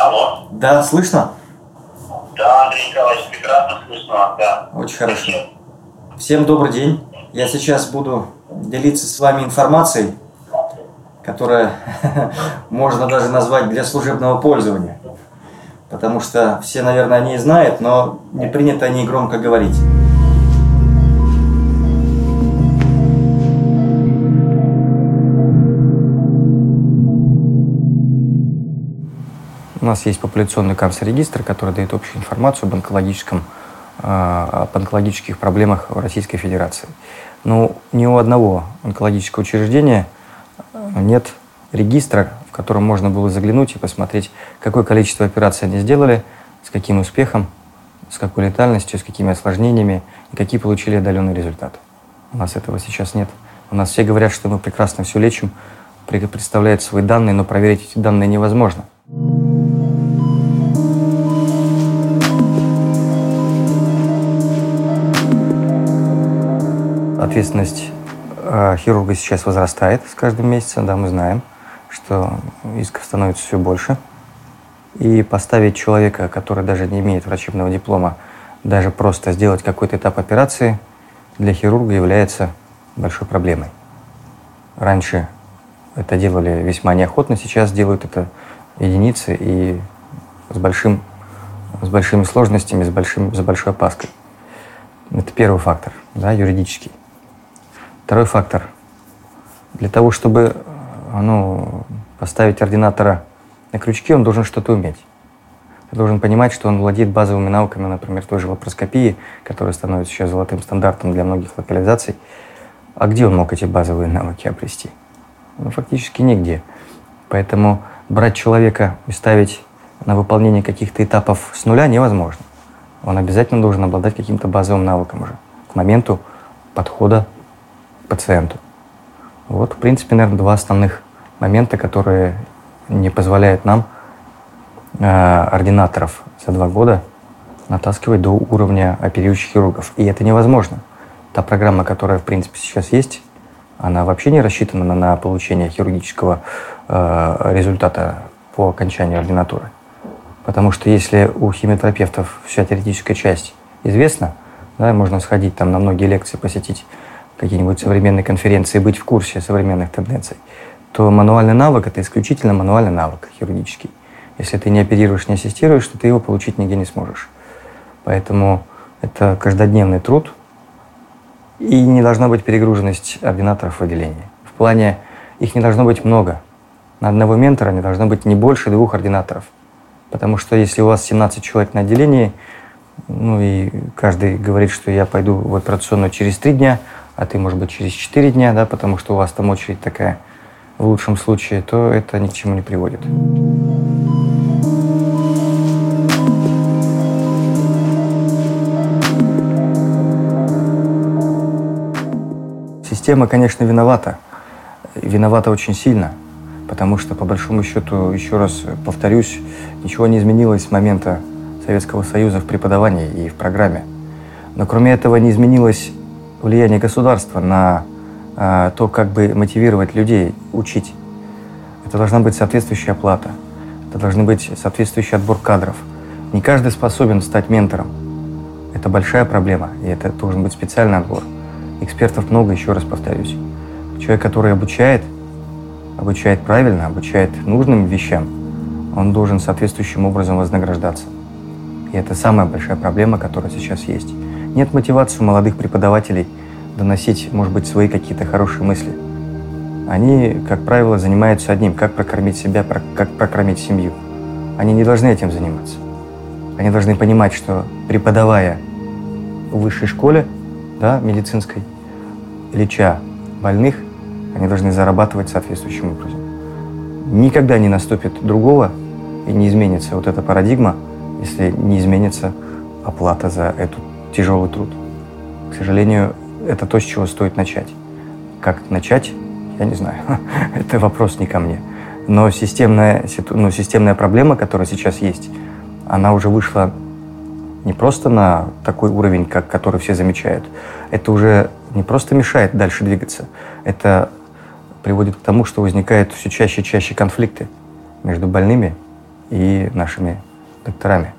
Алло. Да, слышно? Да, Андрей Николаевич, прекрасно слышно, да. Очень хорошо. Всем добрый день. Я сейчас буду делиться с вами информацией, которая можно даже назвать для служебного пользования. Потому что все, наверное, о ней знают, но не принято о ней громко говорить. У нас есть популяционный канцер-регистр, который дает общую информацию об, онкологическом, а, об онкологических проблемах в Российской Федерации. Но ни у одного онкологического учреждения нет регистра, в котором можно было заглянуть и посмотреть, какое количество операций они сделали, с каким успехом, с какой летальностью, с какими осложнениями и какие получили отдаленные результаты. У нас этого сейчас нет. У нас все говорят, что мы прекрасно все лечим, представляют свои данные, но проверить эти данные невозможно. Ответственность э, хирурга сейчас возрастает с каждым месяцем, да, мы знаем, что исков становится все больше. И поставить человека, который даже не имеет врачебного диплома, даже просто сделать какой-то этап операции для хирурга является большой проблемой. Раньше это делали весьма неохотно, сейчас делают это единицы и с, большим, с большими сложностями, с, большим, с большой опаской. Это первый фактор, да, юридический. Второй фактор. Для того, чтобы ну, поставить ординатора на крючки, он должен что-то уметь. Ты должен понимать, что он владеет базовыми навыками, например, той же лапароскопии, которая становится сейчас золотым стандартом для многих локализаций. А где он мог эти базовые навыки обрести? Ну, фактически нигде. Поэтому брать человека и ставить на выполнение каких-то этапов с нуля невозможно. Он обязательно должен обладать каким-то базовым навыком уже к моменту подхода пациенту. Вот, в принципе, наверное, два основных момента, которые не позволяют нам, э, ординаторов, за два года натаскивать до уровня оперирующих хирургов. И это невозможно. Та программа, которая, в принципе, сейчас есть, она вообще не рассчитана на получение хирургического э, результата по окончанию ординатуры. Потому что если у химиотерапевтов вся теоретическая часть известна, да, можно сходить там на многие лекции, посетить какие-нибудь современные конференции, быть в курсе современных тенденций, то мануальный навык – это исключительно мануальный навык хирургический. Если ты не оперируешь, не ассистируешь, то ты его получить нигде не сможешь. Поэтому это каждодневный труд, и не должна быть перегруженность ординаторов в отделении. В плане их не должно быть много. На одного ментора не должно быть не больше двух ординаторов. Потому что если у вас 17 человек на отделении, ну и каждый говорит, что я пойду в операционную через три дня, а ты, может быть, через 4 дня, да, потому что у вас там очередь такая в лучшем случае, то это ни к чему не приводит. Система, конечно, виновата. Виновата очень сильно, потому что, по большому счету, еще раз повторюсь, ничего не изменилось с момента Советского Союза в преподавании и в программе. Но кроме этого не изменилось влияние государства на э, то, как бы мотивировать людей учить. Это должна быть соответствующая оплата, это должны быть соответствующий отбор кадров. Не каждый способен стать ментором. Это большая проблема, и это должен быть специальный отбор. Экспертов много, еще раз повторюсь. Человек, который обучает, обучает правильно, обучает нужным вещам, он должен соответствующим образом вознаграждаться. И это самая большая проблема, которая сейчас есть. Нет мотивации у молодых преподавателей доносить, может быть, свои какие-то хорошие мысли. Они, как правило, занимаются одним, как прокормить себя, как прокормить семью. Они не должны этим заниматься. Они должны понимать, что преподавая в высшей школе, да, медицинской, леча больных, они должны зарабатывать соответствующим образом. Никогда не наступит другого и не изменится вот эта парадигма, если не изменится оплата за эту тяжелый труд. К сожалению, это то, с чего стоит начать. Как начать, я не знаю. это вопрос не ко мне. Но системная, ну, системная проблема, которая сейчас есть, она уже вышла не просто на такой уровень, как, который все замечают. Это уже не просто мешает дальше двигаться. Это приводит к тому, что возникают все чаще и чаще конфликты между больными и нашими докторами.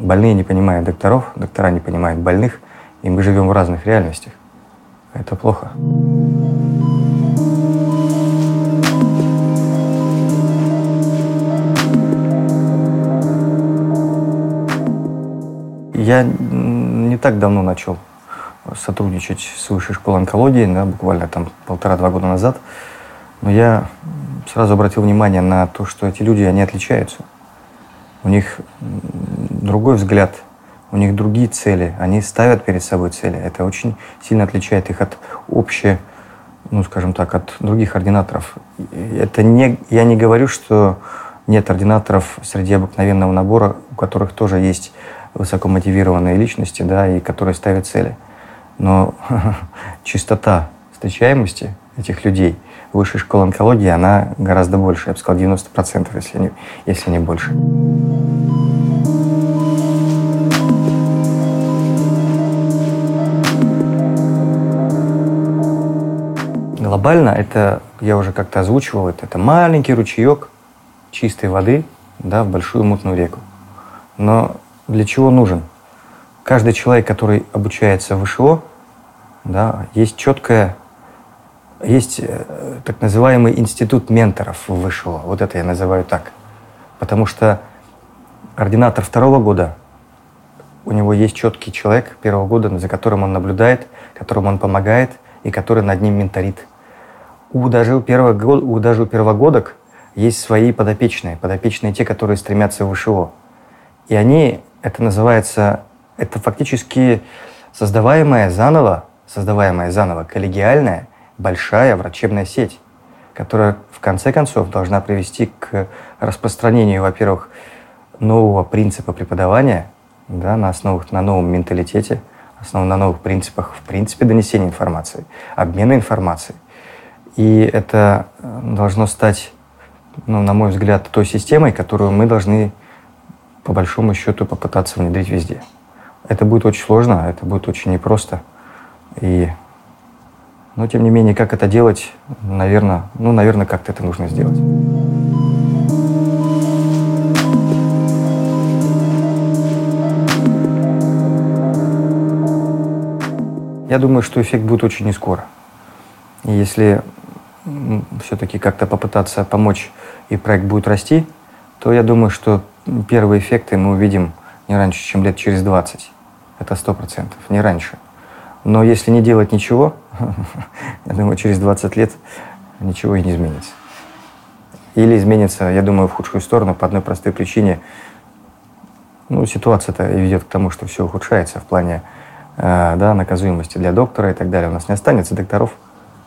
Больные не понимают докторов, доктора не понимают больных, и мы живем в разных реальностях. Это плохо. Я не так давно начал сотрудничать с Высшей школой онкологии, да, буквально там полтора-два года назад. Но я сразу обратил внимание на то, что эти люди, они отличаются. У них другой взгляд, у них другие цели, они ставят перед собой цели. Это очень сильно отличает их от общей, ну, скажем так, от других ординаторов. Это не, я не говорю, что нет ординаторов среди обыкновенного набора, у которых тоже есть высокомотивированные личности, да, и которые ставят цели. Но чистота встречаемости этих людей высшей школе онкологии, она гораздо больше, я бы сказал, 90%, если не, если не больше. Глобально это, я уже как-то озвучивал, это, это маленький ручеек чистой воды да, в большую мутную реку. Но для чего нужен? Каждый человек, который обучается в ВШО, да, есть четкая, есть э, так называемый институт менторов в ВШО. Вот это я называю так. Потому что ординатор второго года, у него есть четкий человек первого года, за которым он наблюдает, которому он помогает и который над ним менторит. У у, первого, даже у первогодок есть свои подопечные, подопечные те, которые стремятся в ВШО. И они, это называется, это фактически создаваемая заново, создаваемая заново коллегиальная большая врачебная сеть, которая в конце концов должна привести к распространению, во-первых, нового принципа преподавания да, на, основах, на новом менталитете, основ, на новых принципах, в принципе, донесения информации, обмена информацией. И это должно стать, ну, на мой взгляд, той системой, которую мы должны, по большому счету, попытаться внедрить везде. Это будет очень сложно, это будет очень непросто. И, но тем не менее, как это делать, наверное, ну, наверное, как-то это нужно сделать. Я думаю, что эффект будет очень не скоро. И если все-таки как-то попытаться помочь и проект будет расти, то я думаю, что первые эффекты мы увидим не раньше, чем лет через 20. Это сто процентов, не раньше. Но если не делать ничего, я думаю, через 20 лет ничего и не изменится. Или изменится, я думаю, в худшую сторону по одной простой причине. Ну, ситуация-то ведет к тому, что все ухудшается в плане э, да, наказуемости для доктора и так далее. У нас не останется докторов,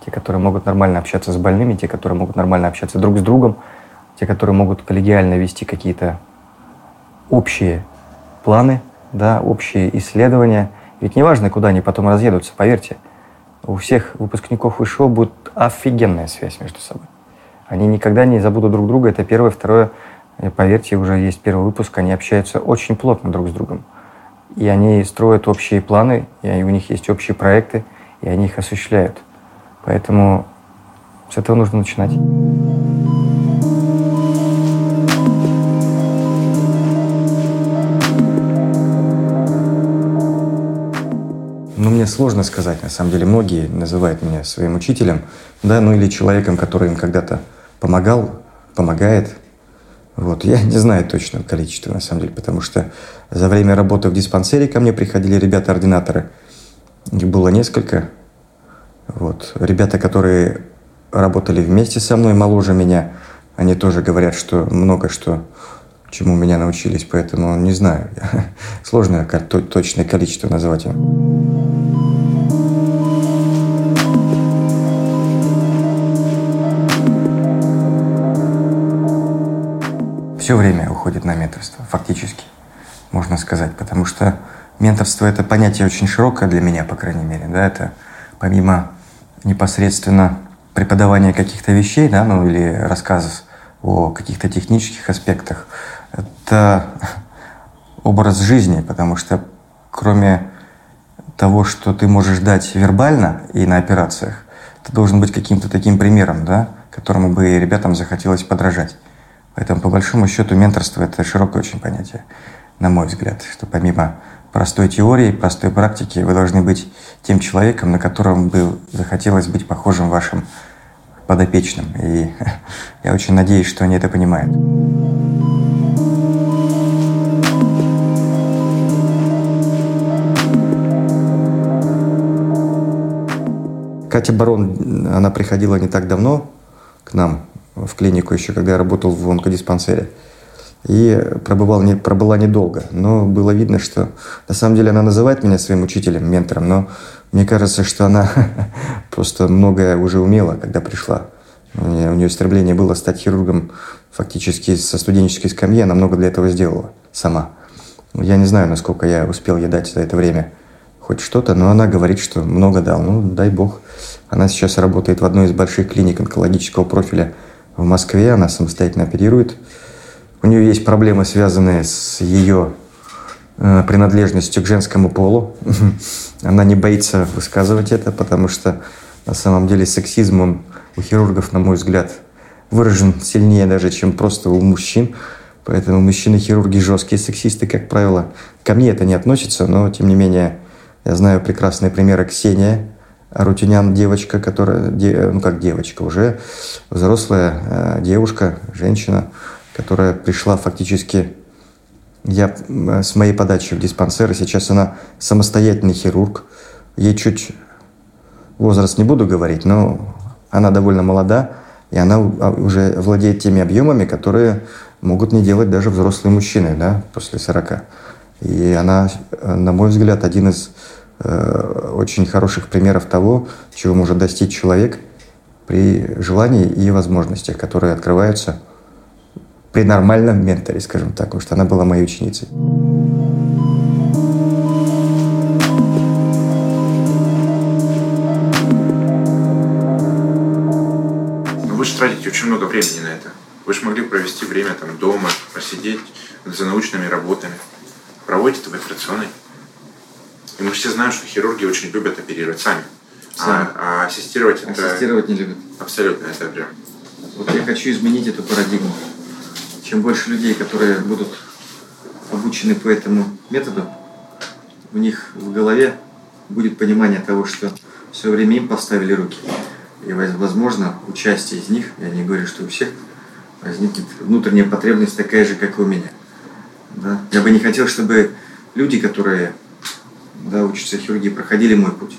те, которые могут нормально общаться с больными, те, которые могут нормально общаться друг с другом, те, которые могут коллегиально вести какие-то общие планы, да, общие исследования – ведь неважно, куда они потом разъедутся, поверьте. У всех выпускников ВШО будет офигенная связь между собой. Они никогда не забудут друг друга. Это первое. Второе, поверьте, уже есть первый выпуск. Они общаются очень плотно друг с другом. И они строят общие планы, и у них есть общие проекты, и они их осуществляют. Поэтому с этого нужно начинать. Ну, мне сложно сказать, на самом деле. Многие называют меня своим учителем, да, ну или человеком, который им когда-то помогал, помогает. Вот, я не знаю точного количества, на самом деле, потому что за время работы в диспансере ко мне приходили ребята-ординаторы. Их было несколько. Вот. Ребята, которые работали вместе со мной, моложе меня, они тоже говорят, что много что чему меня научились, поэтому не знаю. Сложно точное количество назвать им. Все время уходит на менторство, фактически, можно сказать, потому что менторство – это понятие очень широкое для меня, по крайней мере. Да? Это помимо непосредственно преподавания каких-то вещей, да, ну или рассказов о каких-то технических аспектах, это образ жизни, потому что кроме того, что ты можешь дать вербально и на операциях, ты должен быть каким-то таким примером, да, которому бы ребятам захотелось подражать. Поэтому, по большому счету, менторство – это широкое очень понятие, на мой взгляд, что помимо простой теории, простой практики, вы должны быть тем человеком, на котором бы захотелось быть похожим вашим подопечным. И я очень надеюсь, что они это понимают. Катя Барон, она приходила не так давно к нам в клинику, еще когда я работал в онкодиспансере. И пробывал не, пробыла недолго. Но было видно, что на самом деле она называет меня своим учителем, ментором, но мне кажется, что она просто многое уже умела, когда пришла. У нее, у нее стремление было стать хирургом фактически со студенческой скамьи. Она много для этого сделала сама. Я не знаю, насколько я успел ей дать за это время хоть что-то, но она говорит, что много дал. Ну, дай бог. Она сейчас работает в одной из больших клиник онкологического профиля в Москве. Она самостоятельно оперирует. У нее есть проблемы, связанные с ее э, принадлежностью к женскому полу. Она не боится высказывать это, потому что на самом деле сексизм, он у хирургов, на мой взгляд, выражен сильнее даже, чем просто у мужчин. Поэтому мужчины-хирурги жесткие сексисты, как правило. Ко мне это не относится, но тем не менее я знаю прекрасные примеры Ксения Рутинян, девочка, которая, ну как девочка, уже взрослая э, девушка, женщина, которая пришла фактически, я с моей подачи в диспансер, и сейчас она самостоятельный хирург. Ей чуть возраст не буду говорить, но она довольно молода, и она а, уже владеет теми объемами, которые могут не делать даже взрослые мужчины да, после 40. И она, на мой взгляд, один из э, очень хороших примеров того, чего может достичь человек при желании и возможностях, которые открываются при нормальном менторе, скажем так, потому что она была моей ученицей. Ну, вы же тратите очень много времени на это. Вы же могли провести время там дома, посидеть за научными работами проводите это в операционной. И мы все знаем, что хирурги очень любят оперировать сами. сами. А, а ассистировать это... Ассистировать не любят. Абсолютно, это прям... Вот я хочу изменить эту парадигму. Чем больше людей, которые будут обучены по этому методу, у них в голове будет понимание того, что все время им поставили руки. И, возможно, участие из них, я не говорю, что у всех, возникнет внутренняя потребность такая же, как и у меня. Да? Я бы не хотел, чтобы люди, которые да, учатся хирургии, проходили мой путь.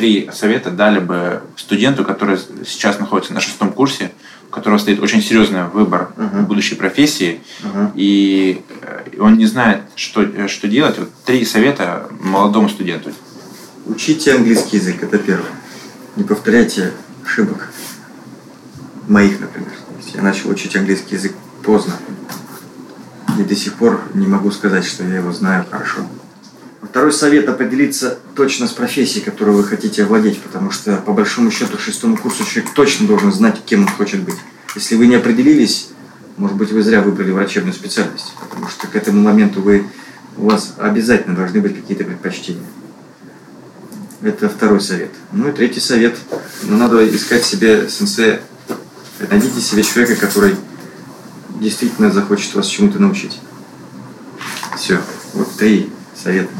Три совета дали бы студенту, который сейчас находится на шестом курсе, у которого стоит очень серьезный выбор uh-huh. будущей профессии, uh-huh. и он не знает, что, что делать? Вот три совета молодому студенту. Учите английский язык, это первое. Не повторяйте ошибок моих, например. Я начал учить английский язык поздно. И до сих пор не могу сказать, что я его знаю хорошо. Второй совет – определиться точно с профессией, которую вы хотите овладеть, потому что, по большому счету, шестому курсу человек точно должен знать, кем он хочет быть. Если вы не определились, может быть, вы зря выбрали врачебную специальность, потому что к этому моменту вы, у вас обязательно должны быть какие-то предпочтения. Это второй совет. Ну и третий совет. Ну, надо искать себе сенсея. Найдите себе человека, который действительно захочет вас чему-то научить. Все. Вот три совета.